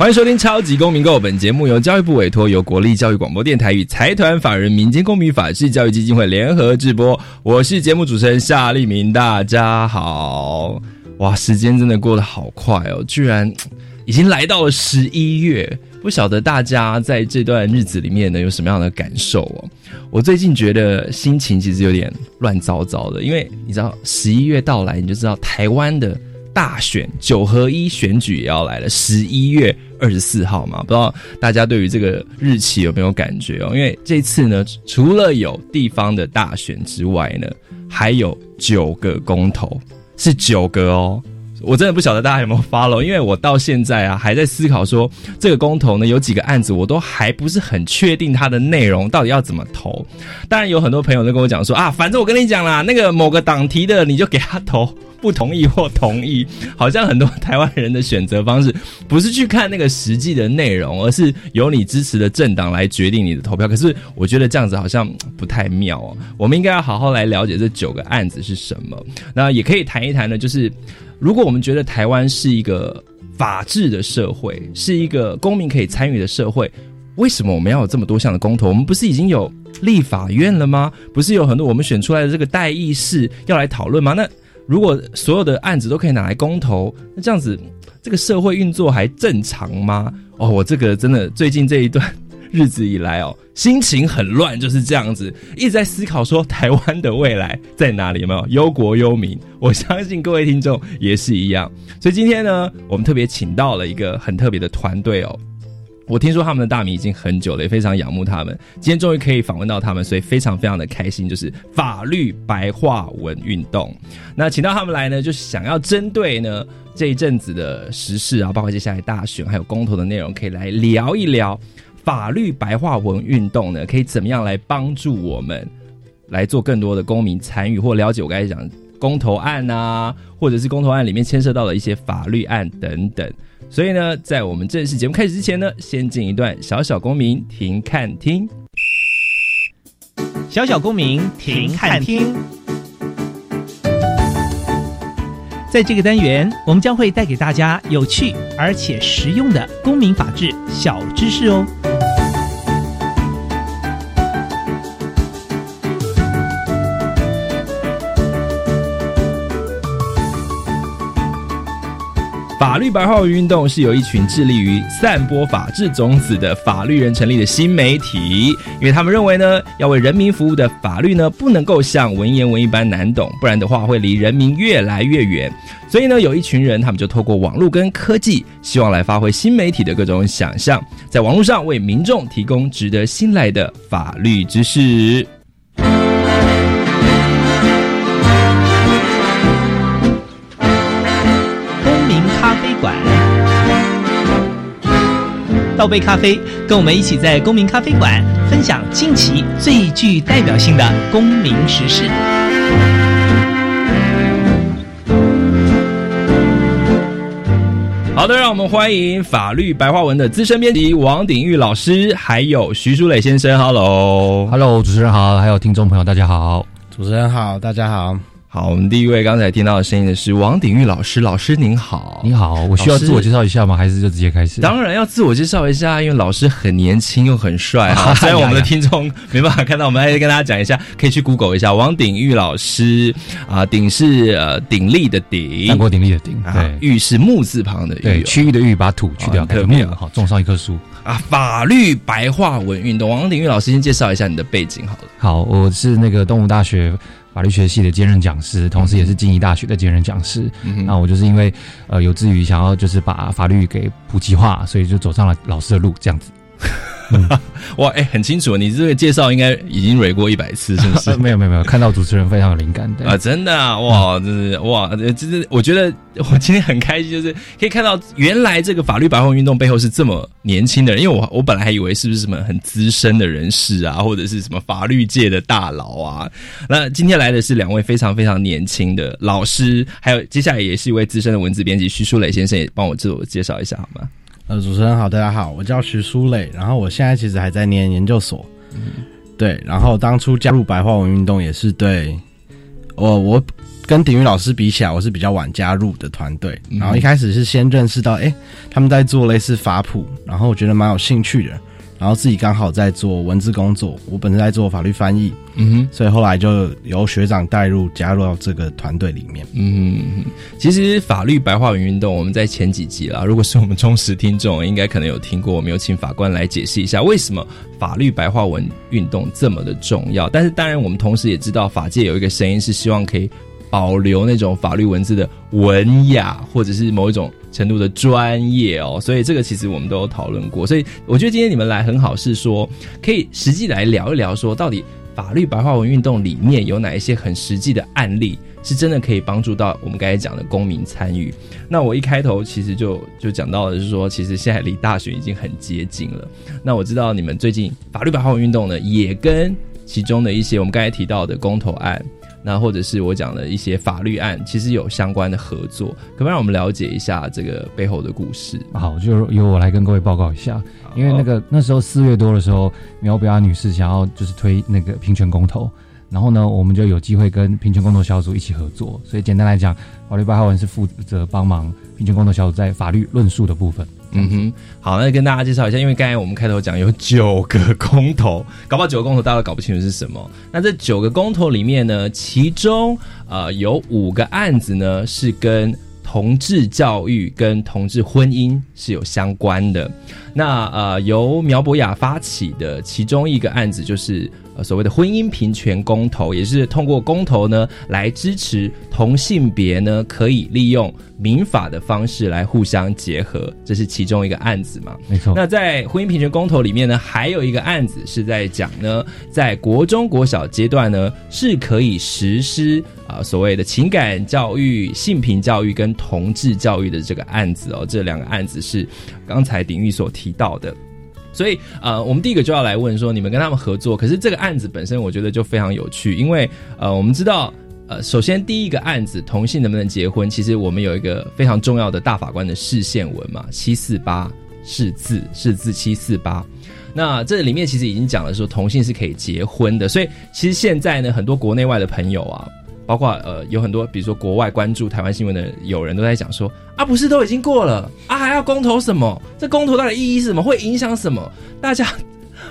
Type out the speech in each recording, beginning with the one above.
欢迎收听《超级公民购》，本节目由教育部委托，由国立教育广播电台与财团法人民间公民法治教育基金会联合制播。我是节目主持人夏立明，大家好！哇，时间真的过得好快哦，居然已经来到了十一月。不晓得大家在这段日子里面呢有什么样的感受哦？我最近觉得心情其实有点乱糟糟的，因为你知道十一月到来，你就知道台湾的大选九合一选举也要来了，十一月。二十四号嘛，不知道大家对于这个日期有没有感觉哦？因为这次呢，除了有地方的大选之外呢，还有九个公投，是九个哦。我真的不晓得大家有没有 follow，因为我到现在啊还在思考说这个公投呢有几个案子，我都还不是很确定它的内容到底要怎么投。当然有很多朋友都跟我讲说啊，反正我跟你讲啦，那个某个党提的你就给他投。不同意或同意，好像很多台湾人的选择方式不是去看那个实际的内容，而是由你支持的政党来决定你的投票。可是我觉得这样子好像不太妙哦。我们应该要好好来了解这九个案子是什么。那也可以谈一谈呢，就是如果我们觉得台湾是一个法治的社会，是一个公民可以参与的社会，为什么我们要有这么多项的公投？我们不是已经有立法院了吗？不是有很多我们选出来的这个代议士要来讨论吗？那如果所有的案子都可以拿来公投，那这样子，这个社会运作还正常吗？哦，我这个真的最近这一段日子以来哦，心情很乱，就是这样子，一直在思考说台湾的未来在哪里？有没有忧国忧民？我相信各位听众也是一样。所以今天呢，我们特别请到了一个很特别的团队哦。我听说他们的大名已经很久了，也非常仰慕他们。今天终于可以访问到他们，所以非常非常的开心。就是法律白话文运动，那请到他们来呢，就是想要针对呢这一阵子的时事啊，包括接下来大选还有公投的内容，可以来聊一聊法律白话文运动呢，可以怎么样来帮助我们来做更多的公民参与或了解我刚才讲公投案啊，或者是公投案里面牵涉到的一些法律案等等。所以呢，在我们正式节目开始之前呢，先进一段小小公民停看听。小小公民停看听，在这个单元，我们将会带给大家有趣而且实用的公民法治小知识哦。法律白话文运动是由一群致力于散播法治种子的法律人成立的新媒体，因为他们认为呢，要为人民服务的法律呢，不能够像文言文一般难懂，不然的话会离人民越来越远。所以呢，有一群人，他们就透过网络跟科技，希望来发挥新媒体的各种想象，在网络上为民众提供值得信赖的法律知识。倒杯咖啡，跟我们一起在公民咖啡馆分享近期最具代表性的公民时事。好的，让我们欢迎法律白话文的资深编辑王鼎玉老师，还有徐书磊先生。Hello，Hello，主持人好，还有听众朋友，大家好。主持人好，大家好。好，我们第一位刚才听到的声音的是王鼎玉老师。老师您好，你好，我需要自我介绍一下吗？还是就直接开始？当然要自我介绍一下，因为老师很年轻又很帅。虽然我们的听众没办法看到，我们还是跟大家讲一下，可以去 Google 一下王鼎玉老师啊。鼎是呃鼎立的鼎，三国鼎立的鼎。对，玉是木字旁的玉，对区域的玉，把土去掉，革命好，种上一棵树啊。法律白话文运动，王鼎玉老师先介绍一下你的背景好了。好，我是那个东吴大学。法律学系的兼任讲师，同时也是静宜大学的兼任讲师。那我就是因为呃有志于想要就是把法律给普及化，所以就走上了老师的路这样子。哇，哎，很清楚，你这个介绍应该已经蕊过一百次，是不是？没有没有没有，看到主持人非常有灵感，对啊，真的啊，哇，真是哇，这是我觉得我今天很开心，就是可以看到原来这个法律白话运动背后是这么年轻的人，因为我我本来还以为是不是什么很资深的人士啊，或者是什么法律界的大佬啊，那今天来的是两位非常非常年轻的老师，还有接下来也是一位资深的文字编辑徐书磊先生，也帮我自我介绍一下好吗？呃，主持人好，大家好，我叫徐书磊，然后我现在其实还在念研究所，嗯，对，然后当初加入白话文运动也是对，我我跟鼎玉老师比起来，我是比较晚加入的团队，然后一开始是先认识到，哎，他们在做类似法普，然后我觉得蛮有兴趣的。然后自己刚好在做文字工作，我本身在做法律翻译，嗯哼，所以后来就由学长带入加入到这个团队里面。嗯，其实法律白话文运动，我们在前几集啦，如果是我们忠实听众，应该可能有听过，我们有请法官来解释一下为什么法律白话文运动这么的重要。但是当然，我们同时也知道，法界有一个声音是希望可以保留那种法律文字的文雅，或者是某一种。程度的专业哦，所以这个其实我们都有讨论过，所以我觉得今天你们来很好，是说可以实际来聊一聊，说到底法律白话文运动里面有哪一些很实际的案例，是真的可以帮助到我们刚才讲的公民参与。那我一开头其实就就讲到的是说，其实现在离大选已经很接近了。那我知道你们最近法律白话文运动呢，也跟其中的一些我们刚才提到的公投案。那或者是我讲的一些法律案，其实有相关的合作，可不可以让我们了解一下这个背后的故事？好，就由我来跟各位报告一下。因为那个那时候四月多的时候，苗博雅女士想要就是推那个平权公投，然后呢，我们就有机会跟平权公投小组一起合作。所以简单来讲，法律白话文是负责帮忙平权公投小组在法律论述的部分。嗯哼，好，那跟大家介绍一下，因为刚才我们开头讲有九个公投，搞不好九个公投大家都搞不清楚是什么。那这九个公投里面呢，其中呃有五个案子呢是跟同志教育跟同志婚姻是有相关的。那呃由苗博雅发起的其中一个案子就是。所谓的婚姻平权公投，也是通过公投呢来支持同性别呢可以利用民法的方式来互相结合，这是其中一个案子嘛？没错。那在婚姻平权公投里面呢，还有一个案子是在讲呢，在国中国小阶段呢是可以实施啊所谓的情感教育、性平教育跟同志教育的这个案子哦。这两个案子是刚才鼎玉所提到的。所以，呃，我们第一个就要来问说，你们跟他们合作，可是这个案子本身，我觉得就非常有趣，因为，呃，我们知道，呃，首先第一个案子同性能不能结婚，其实我们有一个非常重要的大法官的视线文嘛，七四八是字是字七四八，那这里面其实已经讲了说同性是可以结婚的，所以其实现在呢，很多国内外的朋友啊。包括呃，有很多比如说国外关注台湾新闻的友人都在讲说啊，不是都已经过了啊，还要公投什么？这公投到底意义是什么？会影响什么？大家，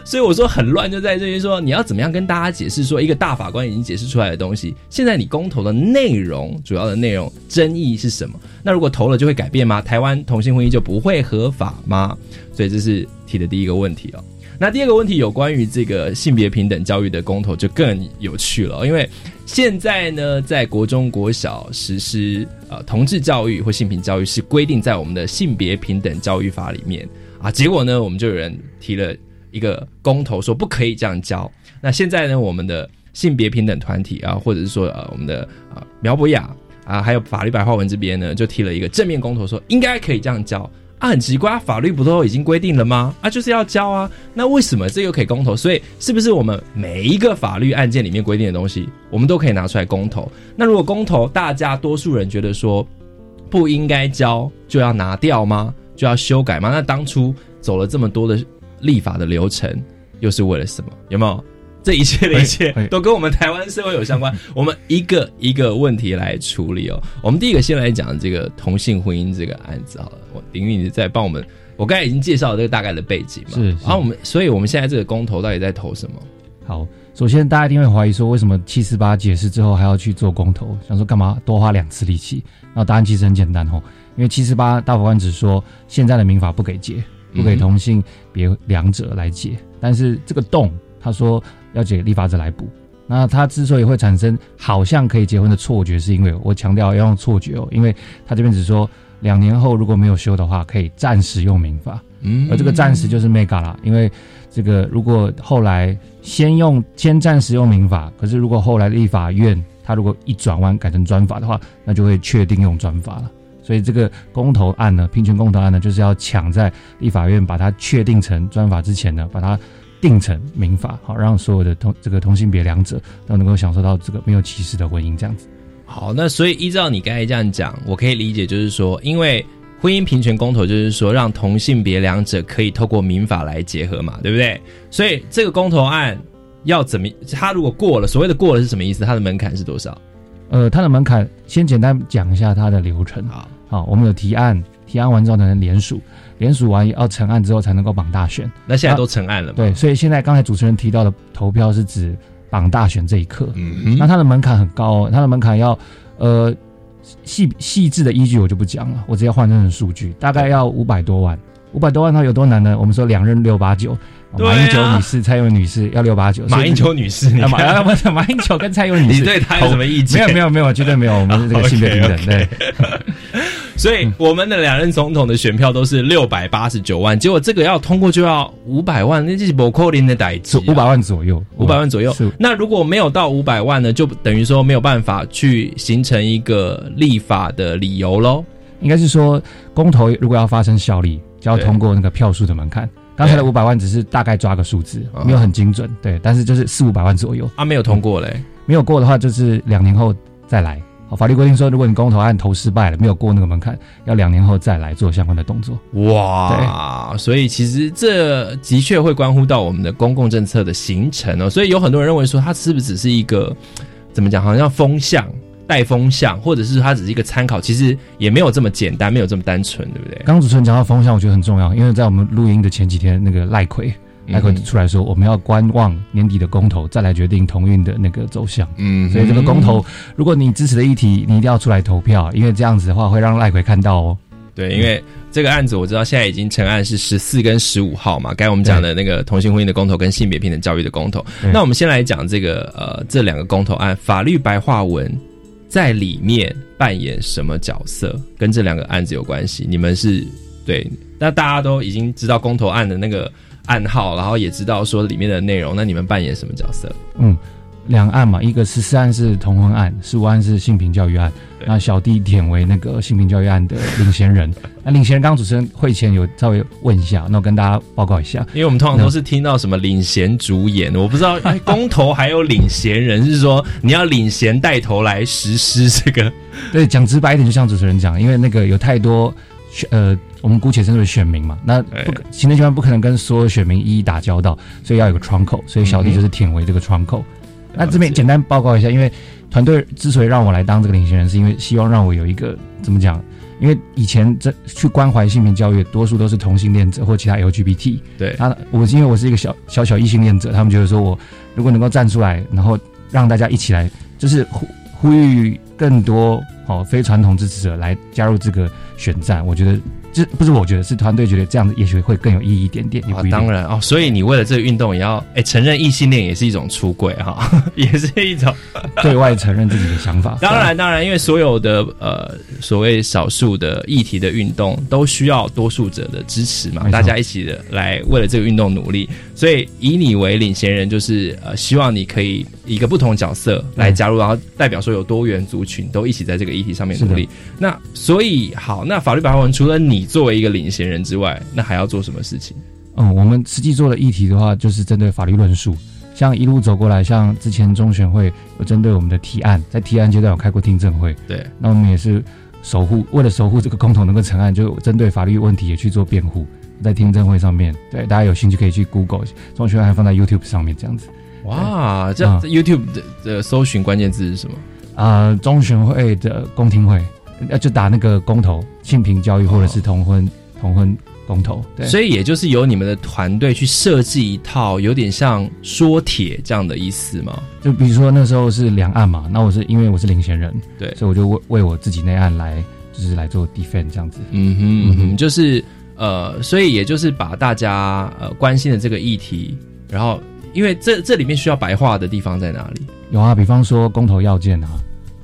所以我说很乱，就在这里说你要怎么样跟大家解释说一个大法官已经解释出来的东西，现在你公投的内容主要的内容争议是什么？那如果投了就会改变吗？台湾同性婚姻就不会合法吗？所以这是提的第一个问题哦。那第二个问题有关于这个性别平等教育的公投就更有趣了，因为现在呢，在国中国小实施呃同志教育或性平教育是规定在我们的性别平等教育法里面啊，结果呢，我们就有人提了一个公投说不可以这样教。那现在呢，我们的性别平等团体啊，或者是说呃我们的啊苗博雅啊，还有法律白话文这边呢，就提了一个正面公投说应该可以这样教。啊，很奇怪，法律不都已经规定了吗？啊，就是要交啊，那为什么这又可以公投？所以是不是我们每一个法律案件里面规定的东西，我们都可以拿出来公投？那如果公投，大家多数人觉得说不应该交，就要拿掉吗？就要修改吗？那当初走了这么多的立法的流程，又是为了什么？有没有？这一切的一切都跟我们台湾社会有相关。我们一个一个问题来处理哦。我们第一个先来讲这个同性婚姻这个案子好了。我林玉你在帮我们，我刚才已经介绍了这个大概的背景嘛。是。然后我们，所以我们现在这个公投到底在投什么？好，首先大家一定会怀疑说，为什么七四八解释之后还要去做公投？想说干嘛多花两次力气？那答案其实很简单哦，因为七四八大法官只说现在的民法不给结，不给同性别两者来解，但是这个洞他说。要解立法者来补，那他之所以会产生好像可以结婚的错觉，是因为我强调要用错觉哦，因为他这边只说两年后如果没有修的话，可以暂时用民法。嗯而这个暂时就是 mega 啦，因为这个如果后来先用先暂时用民法，可是如果后来立法院他如果一转弯改成专法的话，那就会确定用专法了。所以这个公投案呢，平权公投案呢，就是要抢在立法院把它确定成专法之前呢，把它定成民法，好让所有的同这个同性别两者都能够享受到这个没有歧视的婚姻这样子。好，那所以依照你刚才这样讲，我可以理解就是说，因为婚姻平权公投就是说让同性别两者可以透过民法来结合嘛，对不对？所以这个公投案要怎么，他如果过了，所谓的过了是什么意思？它的门槛是多少？呃，它的门槛先简单讲一下它的流程。好，好，我们有提案，提案完之后才能联署，联署完要成案之后才能够绑大选。那现在都成案了嘛？对，所以现在刚才主持人提到的投票是指绑大选这一刻，嗯哼，那它的门槛很高哦，它的门槛要呃细细致的依据我就不讲了，我直接换成数据，大概要五百多万。五百多万它有多难呢？我们说两任六八九，马英九女士、蔡英文女士要六八九，马英九女士，马看啊不马英九跟蔡英文女士，你对她有什么意见没？有没有没有，绝对没有，我们是这个性别平等 对。所以我们的两任总统的选票都是六百八十九万，结果这个要通过就要五百万，那就是不扣零的代志、五百万左右，五百万左右是。那如果没有到五百万呢，就等于说没有办法去形成一个立法的理由喽。应该是说公投如果要发生效力，就要通过那个票数的门槛。刚才的对五百万只是大概抓个数字啊，没有很精准，对，但是就是四五百万左右。啊，没有通过嘞。没有过的话，就是两年后再来。好，法律规定说，如果你公投案投失败了，没有过那个门槛，要两年后再来做相关的动作。哇，所以其实这的确会关乎到我们的公共政策的形成哦。所以有很多人认为说，它是不是只是一个怎么讲，好像风向带风向，或者是它只是一个参考，其实也没有这么简单，没有这么单纯，对不对？刚刚主持人讲到风向，我觉得很重要，因为在我们录音的前几天，那个赖奎赖奎嗯出来说，我们要观望年底的公投，再来决定同运的那个走向。嗯所以这个公投，如果你支持的议题，你一定要出来投票，因为这样子的话会让赖奎看到哦。对，因为这个案子我知道现在已经成案是十四跟十五号嘛，刚才我们讲的那个同性婚姻的公投跟性别平等教育的公投。那我们先来讲这个呃这两个公投案，法律白话文在里面扮演什么角色，跟这两个案子有关系？你们是对，那大家都已经知道公投案的那个暗号，然后也知道说里面的内容，那你们扮演什么角色？嗯，两案嘛，一个十四案是同婚案，十五案是性平教育案。对那小弟舔为那个性平教育案的领衔人。那领衔人刚刚主持人会前有稍微问一下，那我跟大家报告一下。因为我们通常都是听到什么领衔主演，我不知道哎 公投还有领衔人，是说你要领衔带头来实施这个。对，讲直白一点，就像主持人讲，因为那个有太多呃，我们姑且称之为选民嘛，那不可行政机关不可能跟所有选民一一打交道，所以要有个窗口，所以小弟就是舔为这个窗口。那这边简单报告一下，因为团队之所以让我来当这个领衔人，是因为希望让我有一个怎么讲？因为以前这去关怀性平教育，多数都是同性恋者或其他 LGBT。对，他我因为我是一个小小小异性恋者，他们觉得说我如果能够站出来，然后让大家一起来，就是呼呼吁更多哦非传统支持者来加入这个选战，我觉得这不是我觉得是团队觉得这样子也许会更有意义一点点，啊。当然哦，所以你为了这个运动也要哎承认异性恋也是一种出轨哈，也是一种。对外承认自己的想法。当然，当然，因为所有的呃所谓少数的议题的运动都需要多数者的支持嘛，大家一起的来为了这个运动努力。所以以你为领衔人，就是呃希望你可以以一个不同角色来加入，然后代表说有多元族群都一起在这个议题上面努力。那所以好，那法律白话文除了你作为一个领衔人之外，那还要做什么事情？嗯，我们实际做的议题的话，就是针对法律论述，像一路走过来，像之前中选会有针对我们的提案，在提案阶段有开过听证会，对，那我们也是守护，为了守护这个公投能够成案，就针对法律问题也去做辩护，在听证会上面，对大家有兴趣可以去 Google 中选会还放在 YouTube 上面这样子哇，这样、YouTube 的的搜寻关键字是什么？啊、中选会的公听会，呃，就打那个公投性平教育或者是同婚、同婚公投，对，所以也就是由你们的团队去设计一套有点像说帖这样的意思吗？就比如说那时候是两岸嘛，那我是因为我是领衔人，对所以我就为为我自己那案来，就是来做 defend 这样子。嗯哼就是呃，所以也就是把大家呃关心的这个议题，然后因为这这里面需要白话的地方在哪里？有啊，比方说公投要件啊，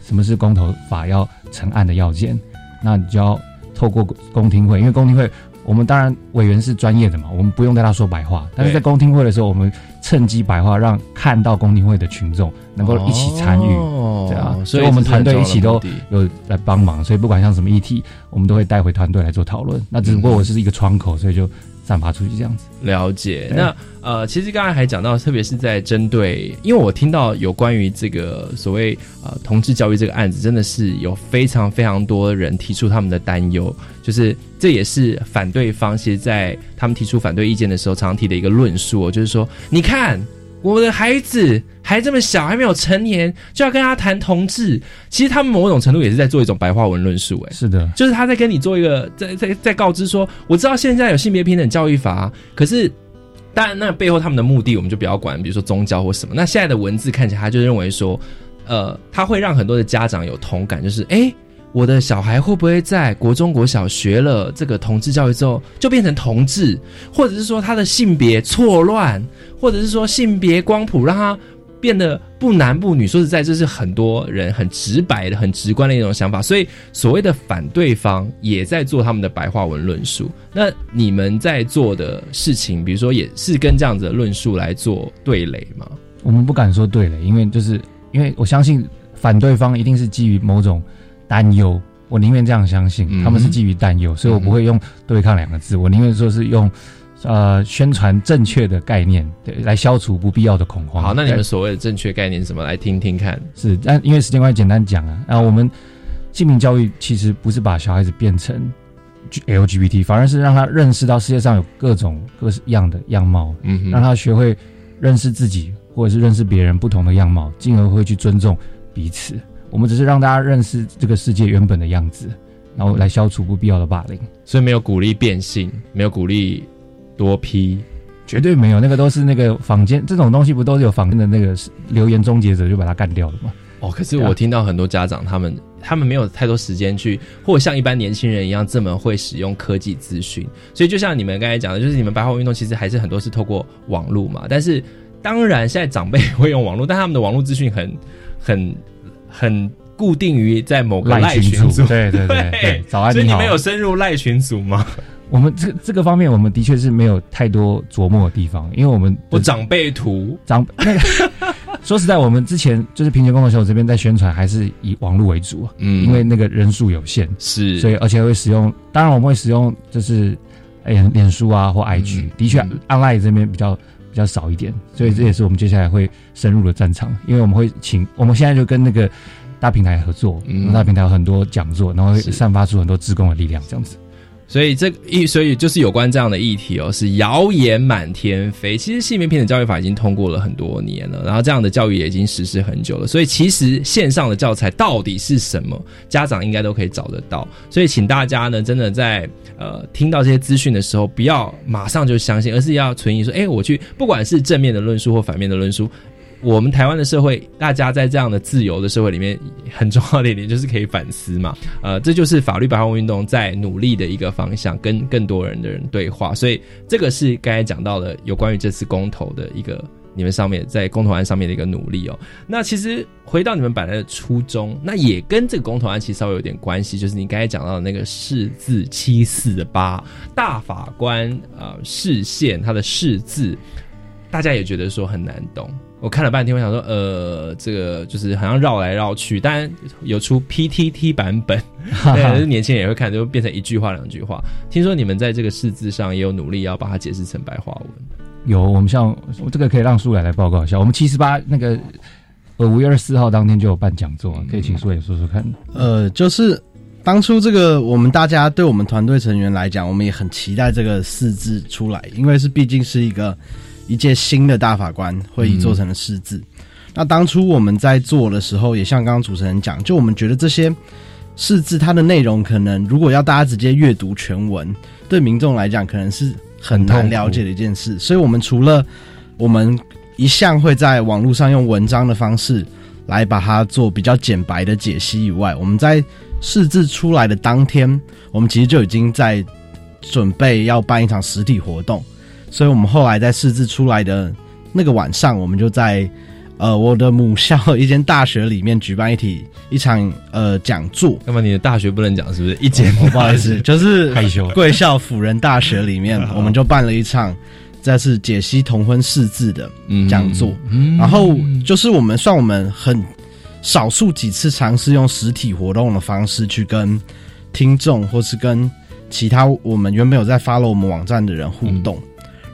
什么是公投法要成案的要件？那你就要透过公听会，因为公听会我们当然委员是专业的嘛，我们不用跟他说白话，但是在公听会的时候，我们趁机白话，让看到公听会的群众能够一起参与。哦对啊所以我们团队一起都有来帮忙，所以不管像什么议题，我们都会带回团队来做讨论。那只不过我是一个窗口，所以就散发出去这样子。了解。那呃，其实刚才还讲到，特别是在针对，因为我听到有关于这个所谓呃同志教育这个案子，真的是有非常非常多人提出他们的担忧，就是这也是反对方其实在他们提出反对意见的时候常常提的一个论述、哦，就是说，你看。我的孩子还这么小，还没有成年，就要跟他谈同志。其实他们某种程度也是在做一种白话文论述，哎，是的，就是他在跟你做一个在在在告知说，我知道现在有性别平等教育法，可是当然那背后他们的目的我们就不要管，比如说宗教或什么。那现在的文字看起来，他就认为说，呃，他会让很多的家长有同感，就是诶，我的小孩会不会在国中国小学了这个同志教育之后就变成同志，或者是说他的性别错乱，或者是说性别光谱让他变得不男不女。说实在，这是很多人很直白的、很直观的一种想法。所以，所谓的反对方也在做他们的白话文论述。那你们在做的事情，比如说，也是跟这样子的论述来做对垒吗？我们不敢说对垒，因为就是因为我相信反对方一定是基于某种担忧，我宁愿这样相信，嗯他们是基于担忧，所以我不会用对抗两个字，我宁愿说是用呃宣传正确的概念，对，来消除不必要的恐慌。好，那你们对所谓的正确概念是什么？来听听看。是，但因为时间关系，简单讲啊，然后我们性平教育其实不是把小孩子变成 LGBT，反而是让他认识到世界上有各种各式样的样貌，嗯让他学会认识自己，或者是认识别人不同的样貌，进而会去尊重彼此。我们只是让大家认识这个世界原本的样子，然后来消除不必要的霸凌。所以没有鼓励变性，没有鼓励多批。绝对没有，那个都是那个坊间这种东西，不都是有坊间的那个留言终结者就把它干掉了吗？哦，可是我听到很多家长，他们他们没有太多时间去，或像一般年轻人一样这么会使用科技资讯，所以就像你们刚才讲的，就是你们白话文运动其实还是很多是透过网络嘛。但是当然，现在长辈会用网络，但他们的网络资讯很很很固定于在某个赖群群组。对对对对，早安所以你们。有深入赖群组吗？我们这这个方面，我们的确是没有太多琢磨的地方，因为我们我长辈图，长那个 说实在，我们之前就是平权工作小组这边在宣传，还是以网络为主啊，嗯因为那个人数有限，是，所以而且会使用，当然我们会使用就是脸脸书啊或 IG，、嗯的确嗯 online 这边比较比较少一点，所以这也是我们接下来会深入的战场，因为我们会请我们现在就跟那个大平台合作，嗯。大平台有很多讲座，然后会散发出很多自贡的力量，这样子。所以这个议，所以就是有关这样的议题哦，是谣言满天飞。其实性别平等教育法已经通过了很多年了，然后这样的教育也已经实施很久了。所以其实线上的教材到底是什么，家长应该都可以找得到。所以请大家呢，真的在呃听到这些资讯的时候，不要马上就相信，而是要存疑说，哎，我去不管是正面的论述或反面的论述。我们台湾的社会，大家在这样的自由的社会里面，很重要的一点就是可以反思嘛。呃，这就是法律白话文运动在努力的一个方向，跟更多人的人对话。所以这个是刚才讲到的有关于这次公投的一个你们上面在公投案上面的一个努力哦。那其实回到你们本来的初衷，那也跟这个公投案其实稍微有点关系，就是你刚才讲到的那个释字七四八大法官呃释宪他的释字，大家也觉得说很难懂。我看了半天，我想说，呃，这个就是好像绕来绕去，当然有出 PTT 版本，对，年轻人也会看，就变成一句话两句话。听说你们在这个四字上也有努力要把它解释成白话文，有，我们像这个可以让苏来来报告一下。我们七十八那个呃五月二十四号当天就有办讲座，可以请苏也说说看。呃，就是当初这个我们大家对我们团队成员来讲，我们也很期待这个四字出来，因为是毕竟是一个一届新的大法官会议做成了四字。那当初我们在做的时候，也像刚刚主持人讲，就我们觉得这些四字它的内容，可能如果要大家直接阅读全文，对民众来讲可能是很难了解的一件事。所以我们除了我们一向会在网络上用文章的方式来把它做比较简白的解析以外，我们在试字出来的当天，我们其实就已经在准备要办一场实体活动，所以我们后来在试制出来的那个晚上，我们就在呃我的母校一间大学里面举办一体一场呃讲座，那么你的大学不能讲是不是？一间哦不好意思，就是害羞。贵校辅仁大学里面，我们就办了一场，这次解析同婚四字的嗯。讲座。嗯。然后就是我们算我们很少数几次尝试用实体活动的方式去跟听众或是跟其他我们原本有在 follow 我们网站的人互动，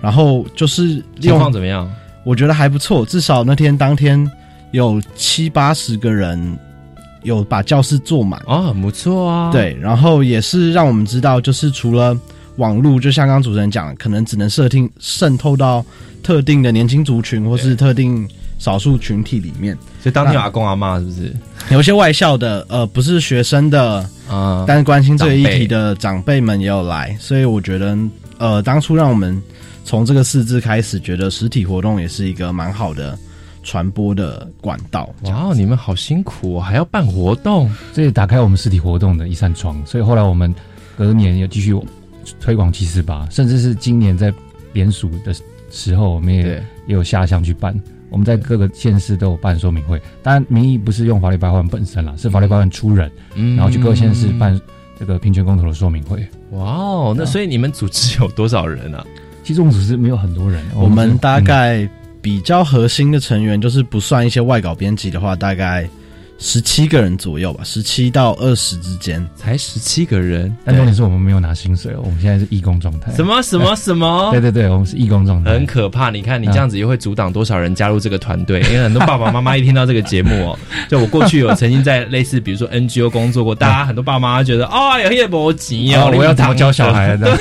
然后就是情况怎么样？我觉得还不错，至少那天当天有七八十个人有把教室坐满。哦，很不错啊。，对，然后也是让我们知道，就是除了网络，就像刚刚主持人讲的，可能只能设定渗透到特定的年轻族群或是特定少数群体里面。所以当天有阿公阿妈是不是？有一些外校的，呃，不是学生的，啊，但是关心这个议题的长辈们也有来，所以我觉得，呃，当初让我们从这个四字开始，觉得实体活动也是一个蛮好的传播的管道。哇哦，你们好辛苦哦，还要办活动。这也打开我们实体活动的一扇窗。所以后来我们隔年又继续推广七四八，甚至是今年在联署的时候，我们也，也有下乡去办。我们在各个县市都有办说明会，当然名义不是用法律白话文本身啦，是法律白话文出人，嗯然后去各个县市办这个平权公投的说明会。哇哦，那所以你们组织有多少人啊？其实我们组织没有很多人，我们大概比较核心的成员，就是不算一些外稿编辑的话，大概十七个人左右吧，十七到二十之间。才十七个人，但重点是我们没有拿薪水哦，我们现在是义工状态。什？么什么 什么对？对对，我们是义工状态。很可怕！你看，你这样子又会阻挡多少人加入这个团队？因为很多爸爸妈妈一听到这个节目哦，就我过去有曾经在类似比如说 NGO 工作过，大家很多爸妈妈觉得哦，有些没急哦，我要怎么教小孩的？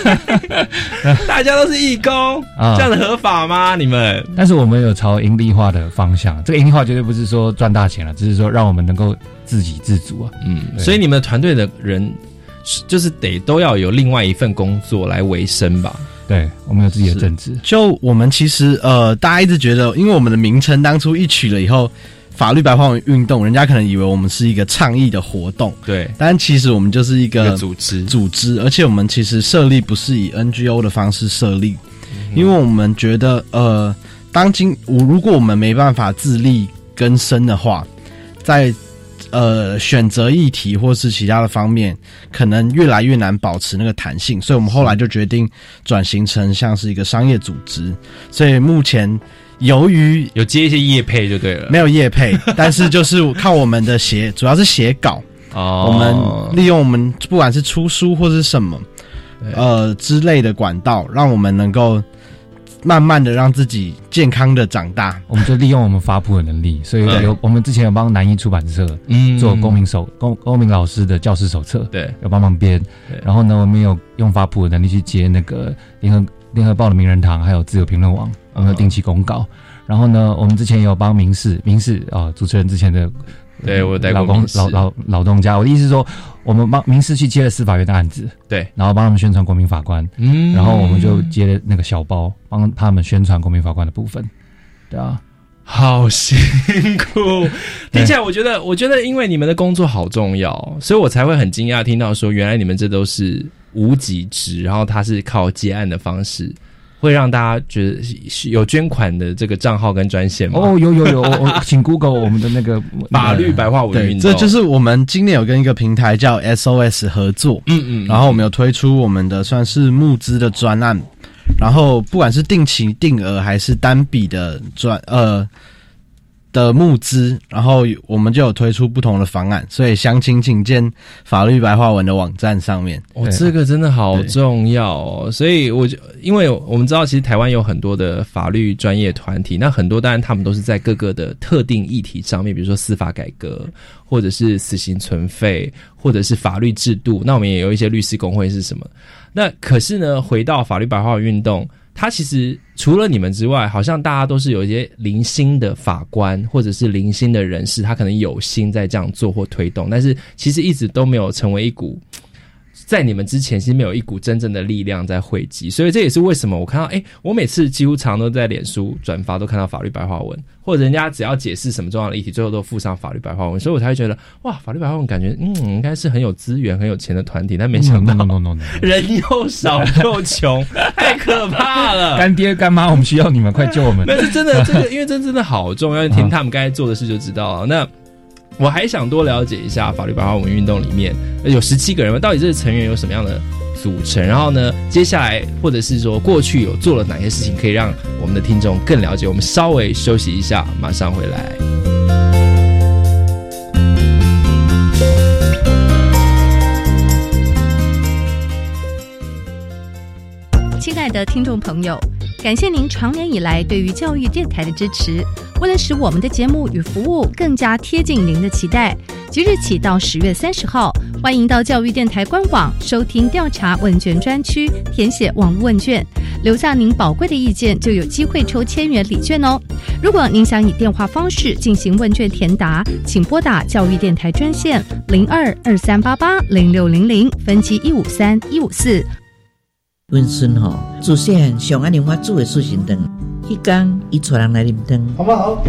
大家都是义工，啊这样的合法吗？你们？但是我们有朝盈利化的方向，这个盈利化绝对不是说赚大钱了，只是说让我们能够自给自足啊。嗯，所以你们团队的人就是得都要有另外一份工作来维生吧？对，我们有自己的政治。就我们其实呃，大家一直觉得，因为我们的名称当初一取了以后，法律白话文运动，人家可能以为我们是一个倡议的活动，对，但其实我们就是一一个个组织，组织，而且我们其实设立不是以 NGO 的方式设立，因为我们觉得呃，当今我如果我们没办法自力更生的话，在呃选择议题或是其他的方面，可能越来越难保持那个弹性，所以我们后来就决定转型成像是一个商业组织。所以目前由于有接一些业配就对了。没有业配，但是就是靠我们的写，主要是写稿，哦我们利用我们不管是出书或是什么呃之类的管道，让我们能够慢慢的让自己健康的长大。我们就利用我们发布的能力，所以对有我们之前有帮南一出版社嗯做公民手公公民老师的教师手册，对有帮忙编对。然后呢，我们有用发布的能力去接那个联合联合报的名人堂，还有自由评论网，我们有定期公告。然后呢，我们之前也有帮民事民事啊、主持人之前的对我老公老老老东家。我的意思是说，我们帮民事去接了司法院的案子，对，然后帮他们宣传国民法官，嗯。然后我们就接了那个小包，帮他们宣传国民法官的部分。对啊，好辛苦，听起来我觉得，我觉得因为你们的工作好重要，所以我才会很惊讶听到说，原来你们这都是无给职，然后他是靠接案的方式，会让大家觉得有捐款的这个账号跟专线吗？哦，有有有，请 Google 我们的那个 法律白话文对，运动，这就是我们今年有跟一个平台叫 SOS 合作，嗯嗯，然后我们有推出我们的算是募资的专案，然后不管是定期定额还是单笔的专呃的募资，然后我们就有推出不同的方案，所以详情请见法律白话文的网站上面。哦，这个真的好重要哦，所以我就因为我们知道，其实台湾有很多的法律专业团体，那很多当然他们都是在各个的特定议题上面，比如说司法改革，或者是死刑存废，或者是法律制度。那我们也有一些律师工会是什么？那可是呢，回到法律白话文运动，他其实除了你们之外，好像大家都是有一些零星的法官或者是零星的人士，他可能有心在这样做或推动，但是其实一直都没有成为一股在你们之前，其实没有一股真正的力量在汇集，所以这也是为什么我看到，哎，我每次几乎常都在脸书转发，都看到法律白话文，或者人家只要解释什么重要的议题，最后都附上法律白话文，所以我才会觉得，哇，法律白话文感觉，嗯，应该是很有资源、很有钱的团体，但没想到 no no no no，人又少又穷，太可怕了。干爹干妈，我们需要你们，快救我们！那是真的，这个因为这真的好重要，听他们刚才做的事就知道了。那。我还想多了解一下法律白话文运动里面有十七个人，到底这个成员有什么样的组成？然后呢，接下来或者是说过去有做了哪些事情，可以让我们的听众更了解？我们稍微休息一下，马上回来。的听众朋友。感谢您长年以来对于教育电台的支持。为了使我们的节目与服务更加贴近您的期待，即日起到十月三十号，欢迎到教育电台官网收听调查问卷专区，填写网络问卷，留下您宝贵的意见，就有机会抽千元礼券哦。如果您想以电话方式进行问卷填答，请拨打教育电台专线零二二三八八零六零零分机一五三一五四。温孙吼，自细上爱啉我煮的素心汤，迄天伊带人来啉汤，好不好？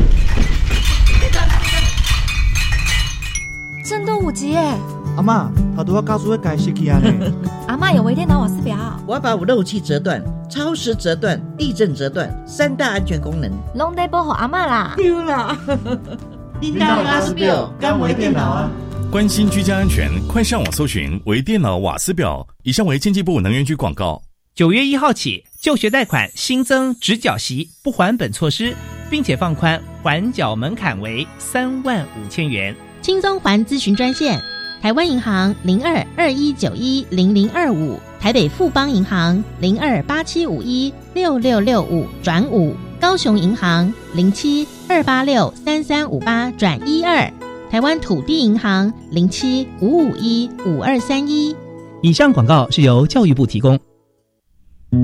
震动五级耶！阿妈，他都要告诉我改失去啊呢。阿妈有微电脑瓦斯表，我要把五漏气折断、超时折断、地震折断三大安全功能，拢得保护阿妈啦。丢啦！叮当瓦斯表干微电脑啊！关心居家安全，快上网搜寻微电脑瓦斯表。以上为经济部能源局广告。九月一号起，就学贷款新增直缴息不还本措施，并且放宽还缴门槛为三万五千元。轻松还咨询专线：台湾银行零二二一九一零零二五，台北富邦银行零二八七五一六六六五转五，高雄银行零七二八六三三五八转一二，台湾土地银行零七五五一五二三一。以上广告是由教育部提供。我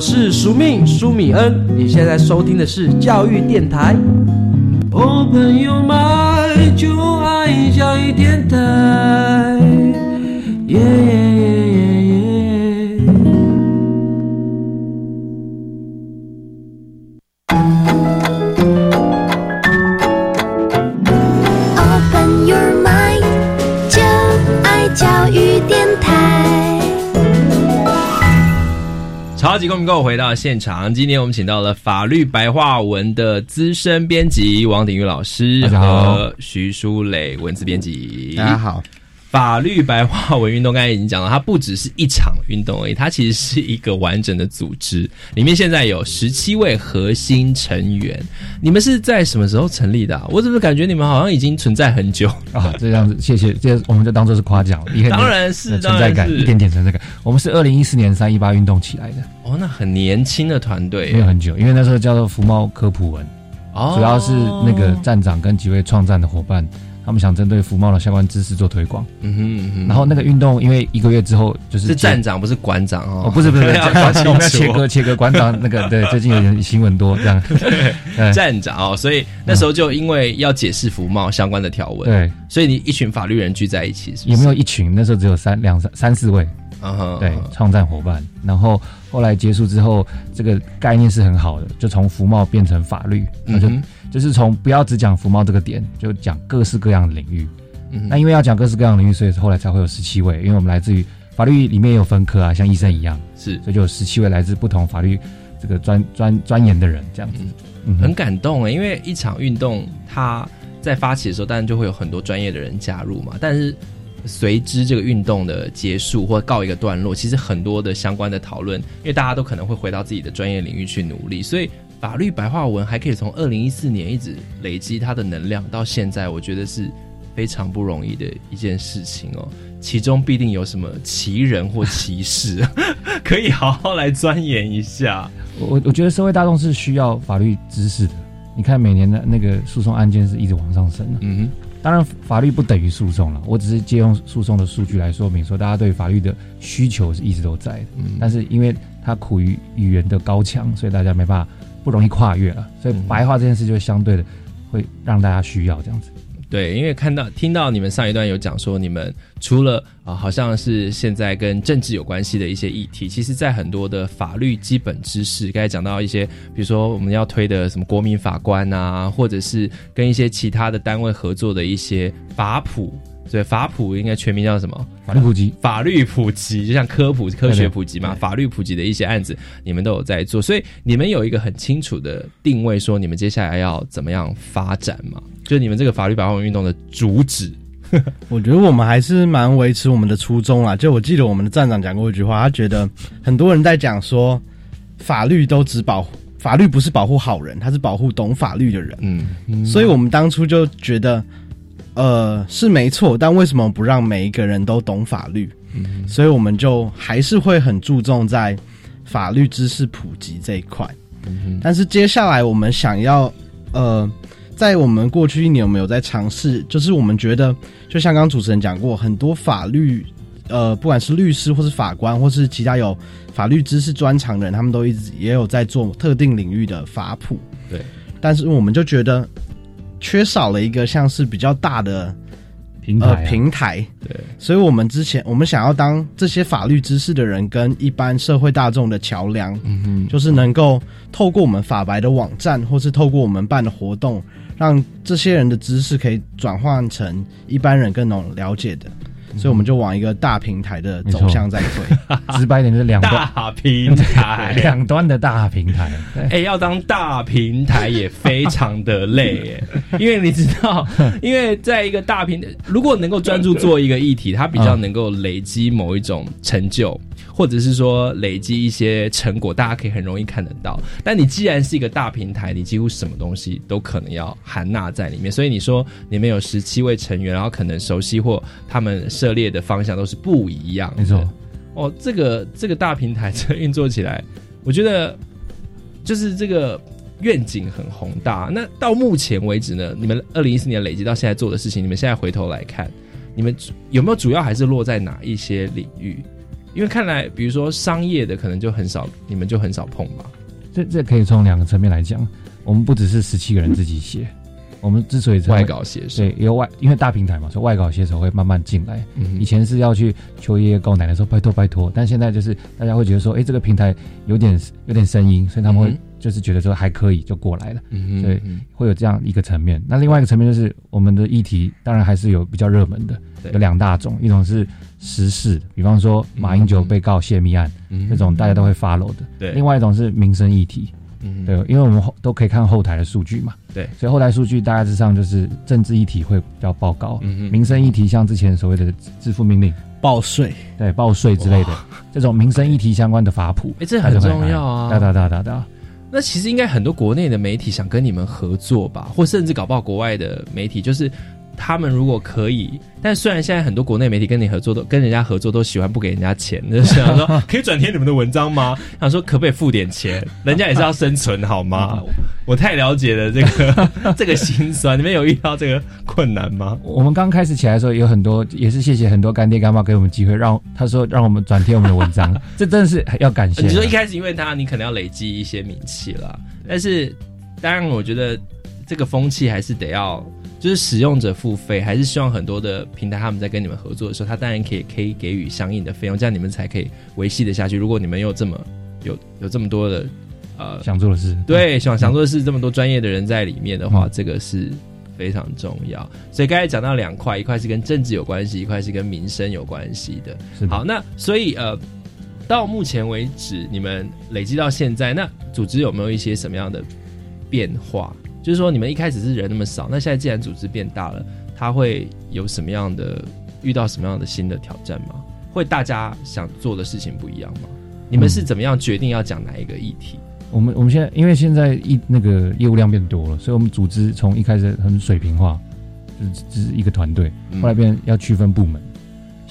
是苏命苏米恩，你现在收听的是教育电台。哦，朋友们，就爱教育电台。超级公民购回到现场，今天我们请到了法律白话文的资深编辑王鼎玉老师和徐书磊文字编辑。大家好。法律白话文运动刚才已经讲了，它不只是一场运动而已，它其实是一个完整的组织。里面现在有十七位核心成员。你们是在什么时候成立的？我怎么感觉你们好像已经存在很久啊？这样子，谢谢，这我们就当做是夸奖了。当然是存在感，一点点存在感。我们是二零一四年三一八运动起来的。哦，那很年轻的团队，没有很久，因为那时候叫做福猫科普文，主要是那个站长跟几位创站的伙伴。他们想针对服贸的相关知识做推广，嗯哼嗯哼。然后那个运动，因为一个月之后就是是站长不是馆长哦，不是不是，我们 要 切割切割馆长那个 对，最近有点新闻多这样。站长哦，所以那时候就因为要解释服贸相关的条文，对，所以你一群法律人聚在一起，有没有一群？那时候只有三两三三四位，对，创战伙伴。然后后来结束之后，这个概念是很好的，就从服贸变成法律，那就。就是从不要只讲服贸这个点，就讲各式各样的领域。那因为要讲各式各样的领域，所以后来才会有十七位。因为我们来自于法律里面也有分科啊，像医生一样，是，所以就有十七位来自不同法律这个专专专研的人，这样子。很感动啊，因为一场运动，它在发起的时候，当然就会有很多专业的人加入嘛。但是随之这个运动的结束或告一个段落，其实很多的相关的讨论，因为大家都可能会回到自己的专业领域去努力，所以。法律白话文还可以从二零一四年一直累积它的能量到现在，我觉得是非常不容易的一件事情哦。其中必定有什么奇人或奇事，可以好好来钻研一下。我我觉得社会大众是需要法律知识的。你看每年的那个诉讼案件是一直往上升的。嗯哼，当然法律不等于诉讼了。我只是借用诉讼的数据来说明，说大家对法律的需求是一直都在的。嗯，但是因为它苦于语言的高强，所以大家没办法。不容易跨越了，所以白话这件事就相对的会让大家需要这样子。对，因为看到听到你们上一段有讲说，你们除了啊，好像是现在跟政治有关系的一些议题，其实在很多的法律基本知识，刚才讲到一些，比如说我们要推的什么国民法官啊，或者是跟一些其他的单位合作的一些法普。对，法普应该全名叫什么？法律普及，法律普及，就像科普、科学普及嘛。法律普及的一些案子，你们都有在做，所以你们有一个很清楚的定位，说你们接下来要怎么样发展嘛？就你们这个法律白话文运动的主旨，我觉得我们还是蛮维持我们的初衷啊。就我记得我们的站长讲过一句话，他觉得很多人在讲说，法律都只保法律不是保护好人，他是保护懂法律的人。嗯，所以我们当初就觉得。呃，是没错，但为什么不让每一个人都懂法律？嗯，所以我们就还是会很注重在法律知识普及这一块。嗯但是接下来我们想要，呃，在我们过去一年有没有在尝试？就是我们觉得，就像刚刚主持人讲过，很多法律，呃，不管是律师或是法官，或是其他有法律知识专长的人，他们都一直也有在做特定领域的法普。对，但是我们就觉得。缺少了一个像是比较大的平台，平台。对，所以我们之前我们想要当这些法律知识的人跟一般社会大众的桥梁，嗯哼，就是能够透过我们法白的网站，或是透过我们办的活动，让这些人的知识可以转换成一般人更能了解的。所以我们就往一个大平台的走向在推，直白一点就是两大平台，两端的大平台。哎，要当大平台也非常的累，因为你知道，因为在一个大平台，如果能够专注做一个议题，它比较能够累积某一种成就。或者是说累积一些成果，大家可以很容易看得到。但你既然是一个大平台，你几乎什么东西都可能要含纳在里面。所以你说你们有十七位成员，然后可能熟悉或他们涉猎的方向都是不一样。没错，哦，这个这个大平台这运作起来，我觉得就是这个愿景很宏大。那到目前为止呢，你们二零一四年累积到现在做的事情，你们现在回头来看，你们有没有主要还是落在哪一些领域？因为看来，比如说商业的可能就很少，你们就很少碰吧。这这可以从两个层面来讲，我们不只是十七个人自己写，我们之所以外稿写手，对，有外，因为大平台嘛，所以外稿写手会慢慢进来。以前是要去求爷爷告奶奶说拜托拜托，但现在就是大家会觉得说，哎，这个平台有点有点声音，所以他们会。就是觉得说还可以就过来了，嗯所以会有这样一个层面。那另外一个层面就是我们的议题，当然还是有比较热门的，有两大种，一种是时事，比方说马英九被告泄密案，这种大家都会 follow 的。对，另外一种是民生议题，对，因为我们都可以看后台的数据嘛。对，所以后台数据大致上就是政治议题会比较报高，民生议题像之前所谓的支付命令、报税，对，报税之类的这种民生议题相关的法谱，哎，这很重要啊！哒哒哒哒哒。那其实应该很多国内的媒体想跟你们合作吧，或甚至搞不好国外的媒体，就是他们如果可以。但虽然现在很多国内媒体跟你合作，都跟人家合作都喜欢不给人家钱，就是想说 可以转贴你们的文章吗？想说可不可以付点钱？人家也是要生存好吗？我太了解了这个 这个心酸，你们有遇到这个困难吗？我们刚开始起来的时候，有很多也是谢谢很多干爹干妈给我们机会，让他说让我们转贴我们的文章，这真的是要感谢。你说一开始因为他，你可能要累积一些名气了，但是当然我觉得这个风气还是得要。就是使用者付费，还是希望很多的平台他们在跟你们合作的时候，他当然可以可以给予相应的费用，这样你们才可以维系的下去。如果你们有这么有有这么多的呃想做的事，对想想做的事，这么多专业的人在里面的话，这个是非常重要。所以刚才讲到两块，一块是跟政治有关系，一块是跟民生有关系的。好，那所以呃，到目前为止，你们累积到现在，那组织有没有一些什么样的变化？就是说，你们一开始是人那么少，那现在既然组织变大了，它会有什么样的遇到什么样的新的挑战吗？会大家想做的事情不一样吗？你们是怎么样决定要讲哪一个议题？我们我们现在因为现在一那个业务量变多了，所以我们组织从一开始很水平化，就是只是一个团队，后来变要区分部门。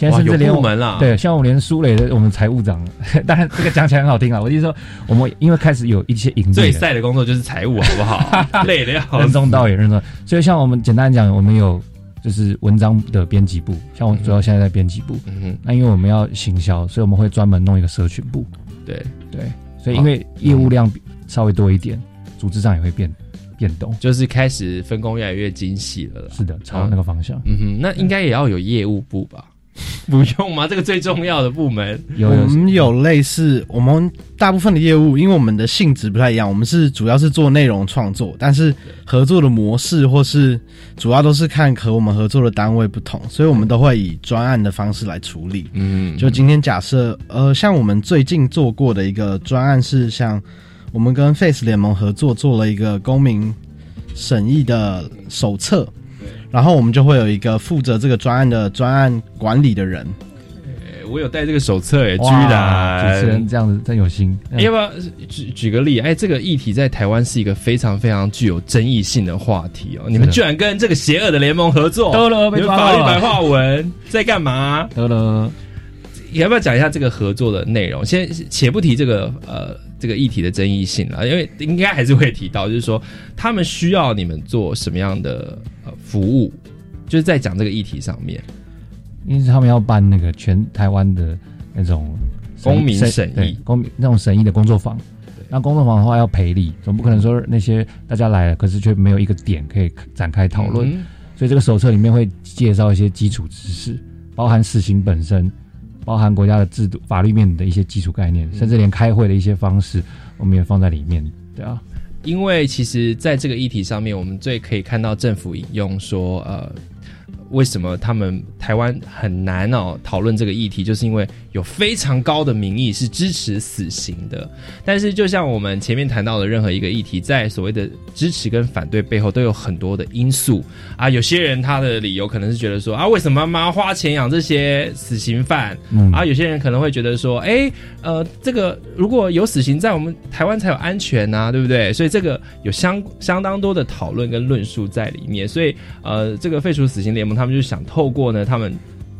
现在甚至连我们了，对，像我们连苏磊的我们财务长，当然这个讲起来很好听啊。我就说，我们因为开始有一些引最晒的工作就是财务，好不好？累的要任重道远，任重。所以像我们简单讲，我们有就是文章的编辑部，像我主要现在在编辑部。嗯哼。那因为我们要行销，所以我们会专门弄一个社群部。对对，所以因为业务量稍微多一点，组织上也会变变动，就是开始分工越来越精细了啦。是的，朝那个方向。嗯哼，那应该也要有业务部吧？不用吗？这个最重要的部门有我们有类似，我们大部分的业务，因为我们的性质不太一样，我们是主要是做内容创作，但是合作的模式或是主要都是看和我们合作的单位不同，所以我们都会以专案的方式来处理。嗯，就今天假设，呃，像我们最近做过的一个专案是，像我们跟 Face 联盟合作做了一个公民审议的手册。然后我们就会有一个负责这个专案的专案管理的人。我有带这个手册诶，居然主持人这样子真有心。哎要不要举举个例？哎，这个议题在台湾是一个非常非常具有争议性的话题哦。你们居然跟这个邪恶的联盟合作，得了被你们抓到了法律白话文在干嘛？得了，你要不要讲一下这个合作的内容？先且不提这个呃这个议题的争议性了，因为应该还是会提到，就是说他们需要你们做什么样的呃服务，就是在讲这个议题上面。因为他们要办那个全台湾的那种公民审议公民那种审议的工作坊。那工作坊的话要赔礼，总不可能说那些大家来了，可是却没有一个点可以展开讨论。嗯所以这个手册里面会介绍一些基础知识，包含死刑本身，包含国家的制度、法律面的一些基础概念，甚至连开会的一些方式，我们也放在里面。对啊，因为其实在这个议题上面，我们最可以看到政府引用说，呃，为什么他们台湾很难哦讨论这个议题，就是因为有非常高的民意是支持死刑的。但是，就像我们前面谈到的任何一个议题，在所谓的支持跟反对背后，都有很多的因素啊。有些人他的理由可能是觉得说啊，为什么妈花钱养这些死刑犯？嗯啊，有些人可能会觉得说，哎，呃，这个如果有死刑在我们台湾才有安全呐、对不对？所以这个有相相当多的讨论跟论述在里面。所以呃，这个废除死刑联盟，他们就想透过呢，他们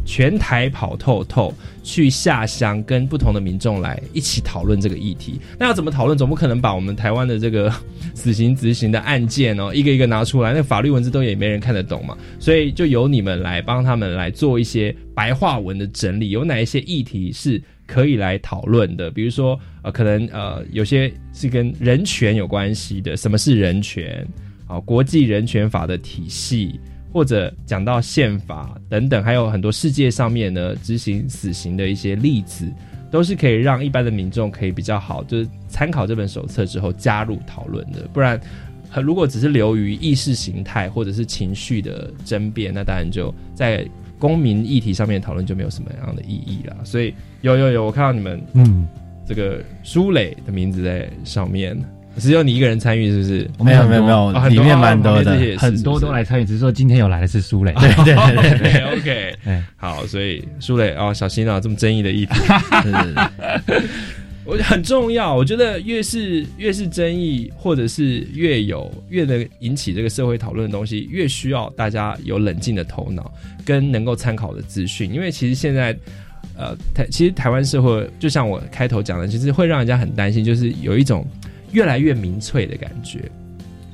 全台跑透透，去下乡跟不同的民众来一起讨论这个议题。那要怎么讨论？总不可能把我们台湾的这个 死刑执行的案件哦，一个一个拿出来，那法律文字都也没人看得懂嘛。所以就由你们来帮他们来做一些白话文的整理，有哪一些议题是可以来讨论的？比如说呃，可能呃有些是跟人权有关系的，什么是人权？啊，国际人权法的体系。或者讲到宪法等等，还有很多世界上面呢执行死刑的一些例子，都是可以让一般的民众可以比较好，就是参考这本手册之后加入讨论的。不然，呃如果只是流于意识形态或者是情绪的争辩，那当然就在公民议题上面讨论就没有什么样的意义啦。所以有有有，我看到你们嗯，这个舒磊的名字在上面，只有你一个人参与，是不是？没有没有没有里面蛮多的很多都来参与，只是说今天有来的是苏磊。对对对对 OK 好，所以舒磊哦，小心啊，这么争议的议题，我很重要。我觉得越是越是争议，或者是越有越能引起这个社会讨论的东西，越需要大家有冷静的头脑跟能够参考的资讯。因为其实现在，呃，台其实台湾社会就像我开头讲的，其实会让人家很担心，就是有一种越来越民粹的感觉。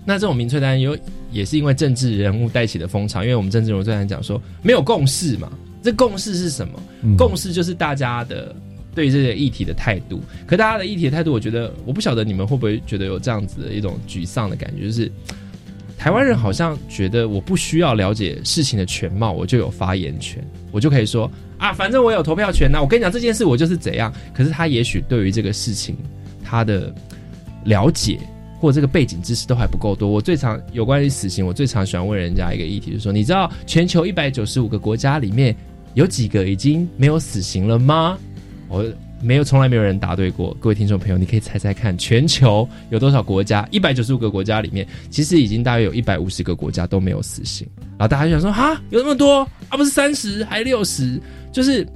那这种民粹当然有，也是因为政治人物带起的风潮。因为我们政治人物最常讲说，没有共识嘛。这共识是什么？嗯共识就是大家的对这个议题的态度。可大家的议题的态度，我觉得我不晓得你们会不会觉得有这样子的一种沮丧的感觉，就是台湾人好像觉得我不需要了解事情的全貌，我就有发言权，我就可以说啊，反正我有投票权呐、我跟你讲这件事我就是怎样。可是他也许对于这个事情他的了解。或者这个背景知识都还不够多。我最常有关于死刑，我最常喜欢问人家一个议题，就说，你知道全球一百九十五个国家里面有几个已经没有死刑了吗？我没有，从来没有人答对过。各位听众朋友，你可以猜猜看，全球有多少国家？一百九十五个国家里面，其实已经大约有一百五十个国家都没有死刑。然后大家就想说，哈，有那么多啊？不是三十还六十？就是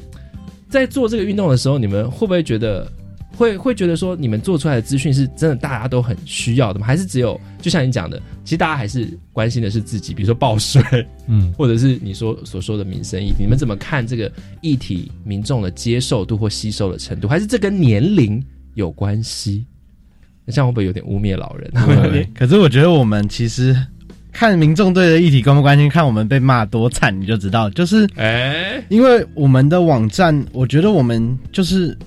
在做这个运动的时候，你们会不会觉得？会会觉得说，你们做出来的资讯是真的大家都很需要的吗？还是只有就像你讲的，其实大家还是关心的是自己，比如说报税，嗯，或者是你说所说的民生议题，你们怎么看这个议题民众的接受度或吸收的程度？还是这跟年龄有关系？那这样会不会有点污蔑老人？对 可是我觉得我们其实看民众对的议题关不关心，看我们被骂多惨你就知道。就是，哎，因为我们的网站，我觉得我们就是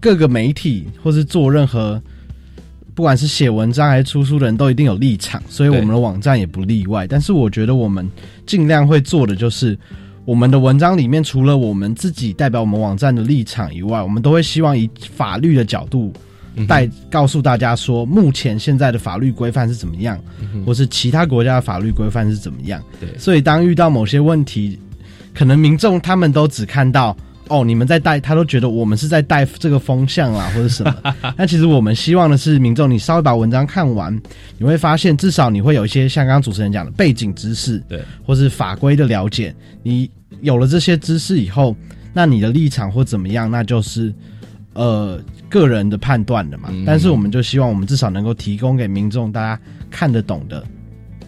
各个媒体或是做任何，不不管是写文章还是出书的人都一定有立场，所以我们的网站也不例外。但是我觉得我们尽量会做的就是，我们的文章里面除了我们自己代表我们网站的立场以外，我们都会希望以法律的角度带告诉大家说，目前现在的法律规范是怎么样，或是其他国家的法律规范是怎么样。对，所以当遇到某些问题，可能民众他们都只看到。哦，你们在带，他都觉得我们是在带这个风向啊，或者什么。那其实我们希望的是，民众你稍微把文章看完，你会发现至少你会有一些像刚刚主持人讲的背景知识，对，或是法规的了解。你有了这些知识以后，那你的立场或怎么样，那就是呃个人的判断的嘛。嗯但是我们就希望我们至少能够提供给民众大家看得懂的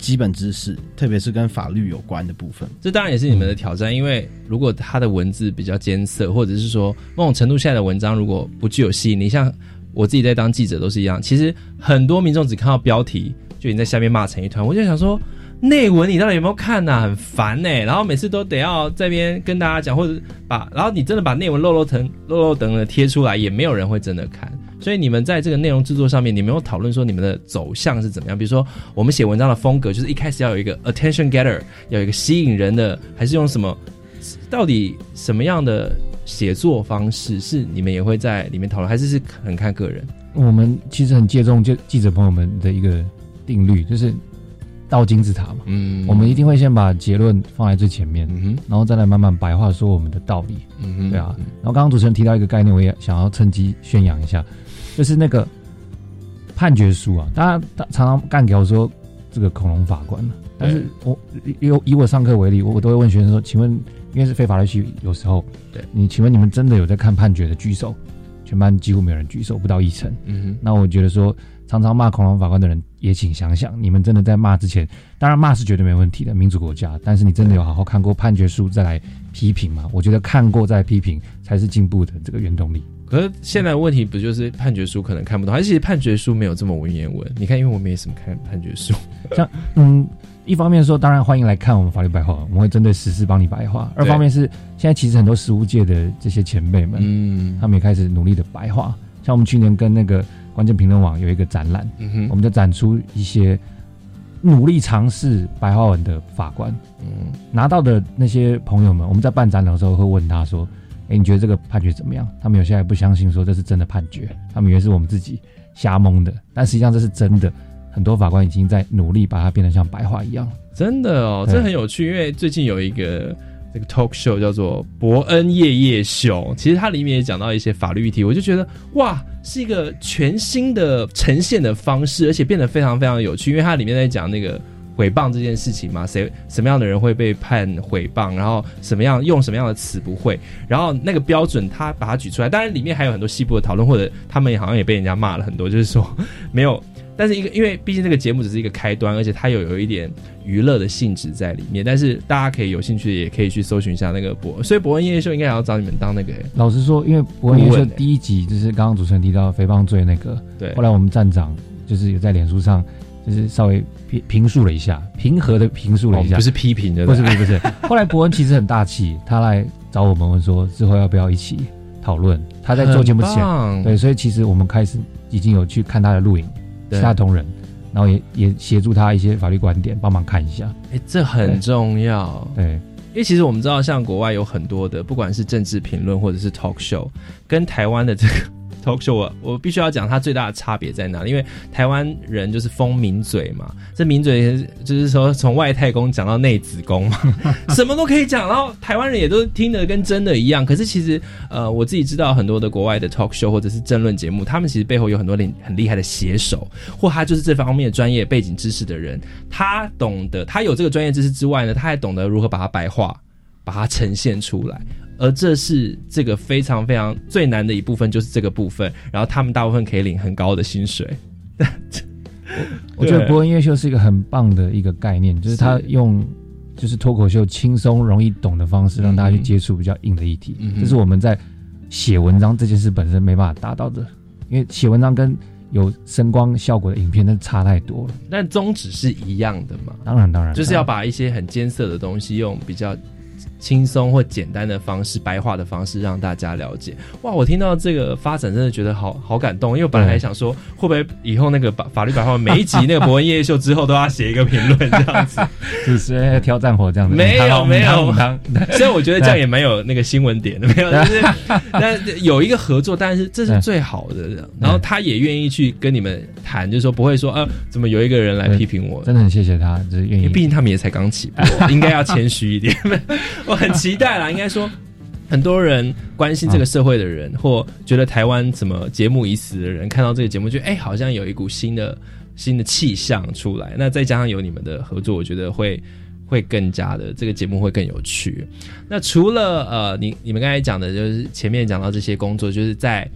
基本知识，特别是跟法律有关的部分。这当然也是你们的挑战，因为如果他的文字比较艰涩，或者是说某种程度下的文章如果不具有吸引力，像我自己在当记者都是一样。其实很多民众只看到标题就已经在下面骂成一团，我就想说内文你到底有没有看呐、很烦呢、然后每次都得要这边跟大家讲，或者把然后你真的把内文漏漏等漏漏等的贴出来，也没有人会真的看。所以你们在这个内容制作上面，你们有讨论说你们的走向是怎么样？比如说，我们写文章的风格，就是一开始要有一个 attention getter，要有一个吸引人的，还是用什么？到底什么样的写作方式是你们也会在里面讨论，还是是很看个人？我们其实很借重就记者朋友们的一个定律，就是倒金字塔嘛。嗯我们一定会先把结论放在最前面，嗯然后再来慢慢白话说我们的道理。嗯哼对啊。然后刚刚主持人提到一个概念，我也想要趁机宣扬一下，就是那个判决书啊，大家常常干掉说这个恐龙法官，但是我以以我上课为例，我我都会问学生说，请问，因为是非法律系，有时候对你，请问你们真的有在看判决的举手？全班几乎没有人举手，不到一成。嗯哼那我觉得说，常常骂恐龙法官的人，也请想想，你们真的在骂之前，当然骂是绝对没问题的，民主国家，但是你真的有好好看过判决书再来批评吗？我觉得看过再批评才是进步的这个原动力。可是现在问题不就是判决书可能看不懂，还是其实判决书没有这么文言文？你看，因为我没什么看判决书，像嗯，一方面说，当然欢迎来看我们法律白话，我们会针对实事帮你白话；二方面是现在其实很多实务界的这些前辈们，嗯，他们也开始努力的白话。像我们去年跟那个关键评论网有一个展览，嗯哼我们就展出一些努力尝试白话文的法官，嗯，拿到的那些朋友们，我们在办展览的时候会问他说：“哎，你觉得这个判决怎么样？”他们有些还不相信，说这是真的判决，他们以为是我们自己瞎蒙的，但实际上这是真的。很多法官已经在努力把它变得像白话一样。真的哦，对这很有趣，因为最近有一个这个 talk show 叫做伯恩夜夜秀，其实它里面也讲到一些法律议题，我就觉得哇，是一个全新的呈现的方式，而且变得非常非常有趣，因为它里面在讲那个。诽谤这件事情嘛，谁什么样的人会被判诽谤，然后什么样用什么样的词不会，然后那个标准他把它举出来，当然里面还有很多细部的讨论，或者他们也好像也被人家骂了很多，就是说没有，但是一个因为毕竟这个节目只是一个开端，而且它有有一点娱乐的性质在里面，但是大家可以有兴趣也可以去搜寻一下那个博，所以伯恩夜夜秀应该也要找你们当那个老实说，因为伯恩夜秀第一集就是刚刚主持人提到诽谤罪那个，对后来我们站长就是有在脸书上就是稍微评评述了一下，平和的评述了一下，哦不是批评的，不是不是不是。后来伯恩其实很大气，他来找我们问说之后要不要一起讨论。他在做节目前，对，所以其实我们开始已经有去看他的录影，对其他同仁，然后也也协助他一些法律观点，帮忙看一下。哎、这很重要。对，因为其实我们知道，像国外有很多的，不管是政治评论或者是 talk show，跟台湾的这个 talk show，我我必须要讲它最大的差别在哪里？因为台湾人就是风名嘴嘛，这名嘴就是说从外太空讲到内子宫嘛，什么都可以讲，然后台湾人也都听得跟真的一样。可是其实呃，我自己知道很多的国外的 talk show 或者是政论节目，他们其实背后有很多很很厉害的写手，或他就是这方面的专业背景知识的人，他懂得，他有这个专业知识之外呢，他还懂得如何把它白话。把它呈现出来，而这是这个非常非常最难的一部分，就是这个部分。然后他们大部分可以领很高的薪水。我觉得伯恩夜秀是一个很棒的一个概念，就是他用就是脱口秀轻松容易懂的方式，让大家去接触比较硬的议题。这是我们在写文章这件事本身没办法达到的，因为写文章跟有声光效果的影片那差太多了。但宗旨是一样的嘛？当然，当然，就是要把一些很艰涩的东西用比较轻松或简单的方式、白话的方式让大家了解。哇，我听到这个发展，真的觉得好好感动。因为我本来还想说，会不会以后那个法法律白话每一集那个博文夜夜秀之后都要写一个评论这样子？主持人挑战火这样子？没有没有，当虽然我觉得这样也蛮有那个新闻点的，没有，就是但有一个合作，但是这是最好的。然后他也愿意去跟你们谈，就是说不会说啊，怎么有一个人来批评我？真的很谢谢他，就是愿意。毕竟他们也才刚起步，应该要谦虚一点。我很期待啦，应该说很多人关心这个社会的人，或觉得台湾怎么节目已死的人，看到这个节目，就哎，好像有一股新的新的气象出来。那再加上有你们的合作，我觉得会会更加的这个节目会更有趣。那除了呃，你你们刚才讲的，就是前面讲到这些工作，就是在。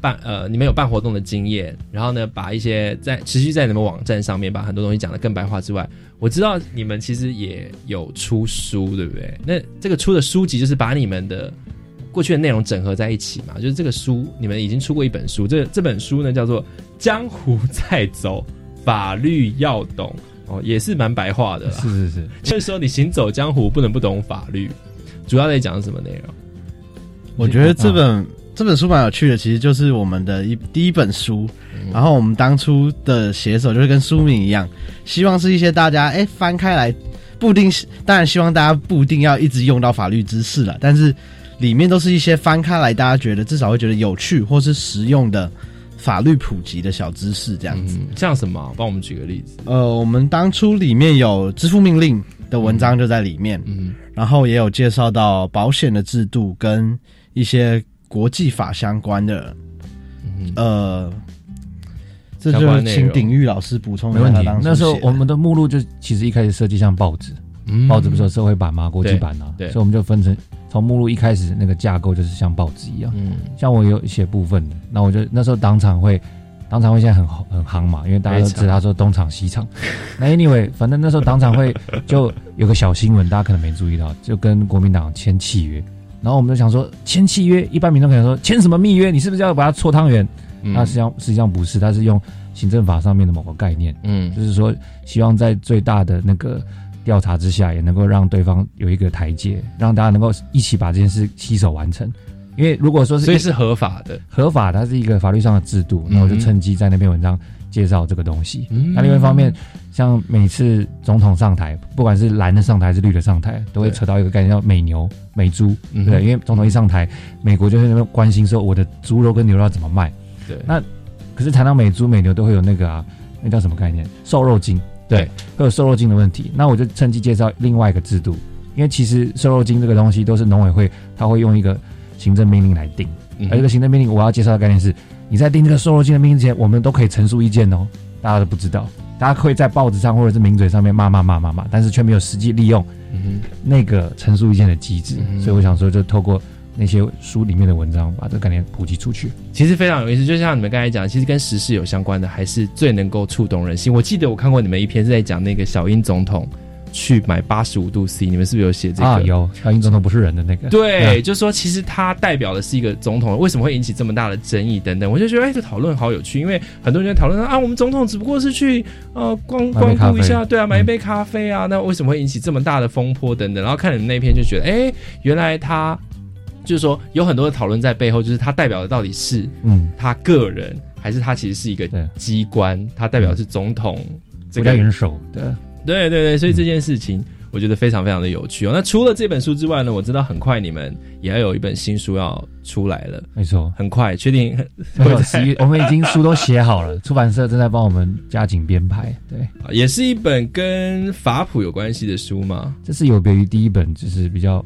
办呃，你们有办活动的经验，然后呢，把一些在持续在你们网站上面把很多东西讲得更白话之外，我知道你们其实也有出书，对不对？那这个出的书籍就是把你们的过去的内容整合在一起嘛，就是这个书你们已经出过一本书，这这本书呢叫做《江湖在走，法律要懂》，哦，也是蛮白话的，是是是，就是说你行走江湖不能不懂法律，主要在讲什么内容？我觉得这本。这本书蛮有趣的，其实就是我们的一第一本书。然后我们当初的写手就是跟书名一样，希望是一些大家哎翻开来，不一定当然希望大家不一定要一直用到法律知识了，但是里面都是一些翻开来大家觉得至少会觉得有趣或是实用的法律普及的小知识这样子。像什么？帮我们举个例子。呃，我们当初里面有支付命令的文章就在里面，嗯，然后也有介绍到保险的制度跟一些。国际法相关的，呃，这就请鼎玉老师补充。没问题。那时候我们的目录就其实一开始设计像报纸，报纸不是有社会版吗？国际版啊，所以我们就分成从目录一开始那个架构就是像报纸一样。嗯，像我有一些部分的，那我就那时候当场会，当场会现在很很夯嘛，因为大家都知道说东厂西厂。那 anyway，反正那时候当场会就有个小新闻，大家可能没注意到，就跟国民党签契约。然后我们就想说签契约，一般民众可能说签什么密约？你是不是要把它搓汤圆？那实际上实际上不是，它是用行政法上面的某个概念，嗯，就是说希望在最大的那个调查之下，也能够让对方有一个台阶，让大家能够一起把这件事携手完成。因为如果说是所以是合法的，合法它是一个法律上的制度，那我就趁机在那篇文章介绍这个东西。那另外一方面。像每次总统上台，不管是蓝的上台还是绿的上台，都会扯到一个概念叫美牛美猪，对，因为总统一上台，美国就会关心说我的猪肉跟牛肉要怎么卖。对，那可是谈到美猪美牛都会有那个啊，那叫什么概念？瘦肉精，对，会有瘦肉精的问题。那我就趁机介绍另外一个制度，因为其实瘦肉精这个东西都是农委会他会用一个行政命令来定，而这个行政命令我要介绍的概念是，你在定这个瘦肉精的命令之前，我们都可以陈述意见哦，大家都不知道。大家会在报纸上或者是名嘴上面骂骂骂骂骂，但是却没有实际利用那个陈述意见的机制，所以我想说，就透过那些书里面的文章，把这个概念普及出去。其实非常有意思，就像你们刚才讲，其实跟时事有相关的，还是最能够触动人心。我记得我看过你们一篇是在讲那个小英总统。去买八十五度 C，你们是不是有写这个？啊，有。小英总统不是人的那个。对，就是说，其实他代表的是一个总统，为什么会引起这么大的争议等等？我就觉得，哎，这讨论好有趣，因为很多人在讨论说啊，我们总统只不过是去呃光光顾一下，对啊，买一杯咖啡啊，那为什么会引起这么大的风波等等？然后看你们那篇就觉得，哎，原来他就是说有很多的讨论在背后，就是他代表的到底是嗯他个人，还是他其实是一个机关？他代表是总统这个元首对。对对对，所以这件事情我觉得非常非常的有趣哦。那除了这本书之外呢，我知道很快你们也要有一本新书要出来了。没错，很快，确定。我们已经书都写好了，出版社正在帮我们加紧编排。对，也是一本跟法普有关系的书吗？这是有别于第一本，就是比较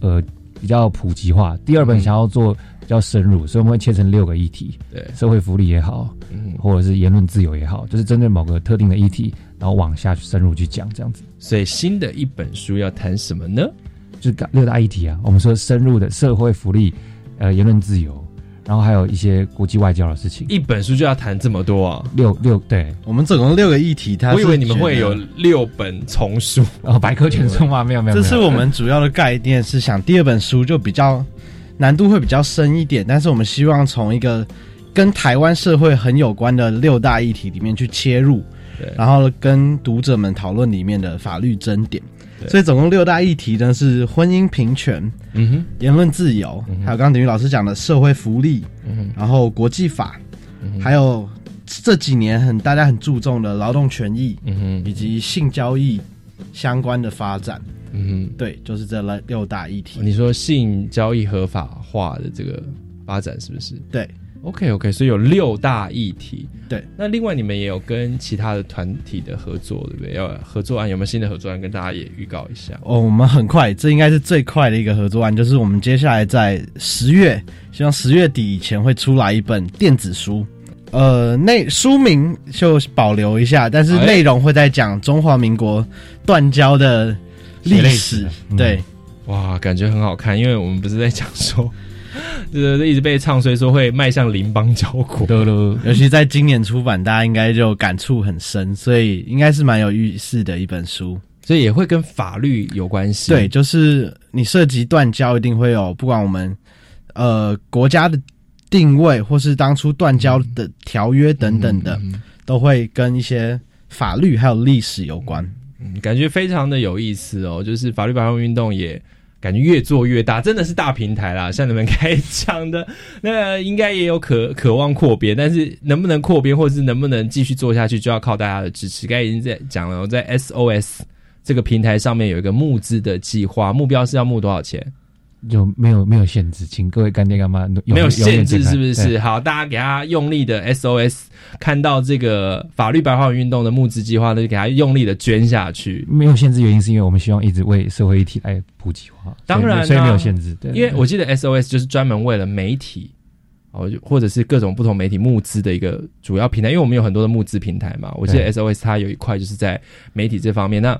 呃比较普及化。第二本想要做比较深入，所以我们会切成六个议题。对，社会福利也好，嗯，或者是言论自由也好，就是针对某个特定的议题。然后往下去深入去讲，这样子。所以新的一本书要谈什么呢？就是六大议题啊。我们说深入的社会福利，呃，言论自由，然后还有一些国际外交的事情。一本书就要谈这么多啊？六六对，我们总共六个议题。我以为你们会有六本丛书，哦，百科全书吗？没有没有。这是我们主要的概念，是想第二本书就比较难度会比较深一点，但是我们希望从一个跟台湾社会很有关的六大议题里面去切入。然后跟读者们讨论里面的法律争点，所以总共六大议题呢是婚姻平权、嗯哼，言论自由，还有刚刚等于老师讲的社会福利，嗯哼，然后国际法，嗯还有这几年很大家很注重的劳动权益，嗯哼，以及性交易相关的发展。嗯对，就是这六六大议题。你说性交易合法化的这个发展是不是？对？OK OK，所以有六大议题。对，那另外你们也有跟其他的团体的合作，对不对？要合作案有没有新的合作案跟大家也预告一下？哦，我们很快，这应该是最快的一个合作案，就是我们接下来在十月，希望十月底以前会出来一本电子书。呃，内书名就保留一下，但是哎内容会在讲中华民国断交的历历史对，哇，感觉很好看，因为我们不是在讲说，就是一直被唱衰说会迈向邻邦交国。乐乐，尤其在今年出版，大家应该就感触很深，所以应该是蛮有意思的一本书。所以也会跟法律有关系。对，就是你涉及断交，一定会有不管我们呃国家的定位，或是当初断交的条约等等的，嗯都会跟一些法律还有历史有关。嗯，感觉非常的有意思哦。就是法律白话运动也感觉越做越大，真的是大平台啦。像你们开讲的，那应该也有渴渴望扩编，但是能不能扩编，或者是能不能继续做下去，就要靠大家的支持。刚才已经在讲了，我在 SOS 这个平台上面有一个募资的计划，目标是要募多少钱？就没有没有限制，请各位干爹干妈没有限制是不是？好，大家给他用力的 SOS，看到这个法律白话文运动的募资计划，那就给他用力的捐下去。没有限制原因是因为我们希望一直为社会议题来普及化，当然啊所以没有限制。对，因为我记得 SOS 就是专门为了媒体哦，就或者是各种不同媒体募资的一个主要平台。因为我们有很多的募资平台嘛，我记得 SOS 它有一块就是在媒体这方面。那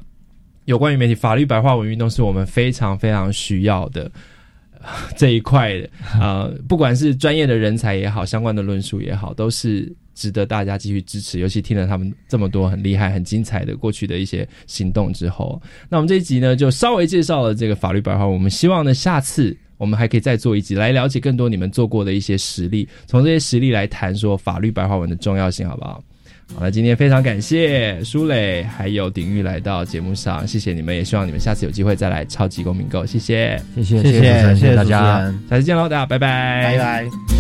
有关于媒体法律白话文运动，是我们非常非常需要的。呃 这一块的 呃，不管是专业的人才也好，相关的论述也好，都是值得大家继续支持。尤其听了他们这么多很厉害、很精彩的过去的一些行动之后，那我们这一集呢，就稍微介绍了这个法律白话文。我们希望呢，下次我们还可以再做一集，来了解更多你们做过的一些实例，从这些实例来谈说法律白话文的重要性，好不好？好了，今天非常感谢舒磊还有鼎玉来到节目上，谢谢你们，也希望你们下次有机会再来超级公民购，谢谢，谢谢谢谢谢谢大家。下次见喽，大家拜拜，拜拜。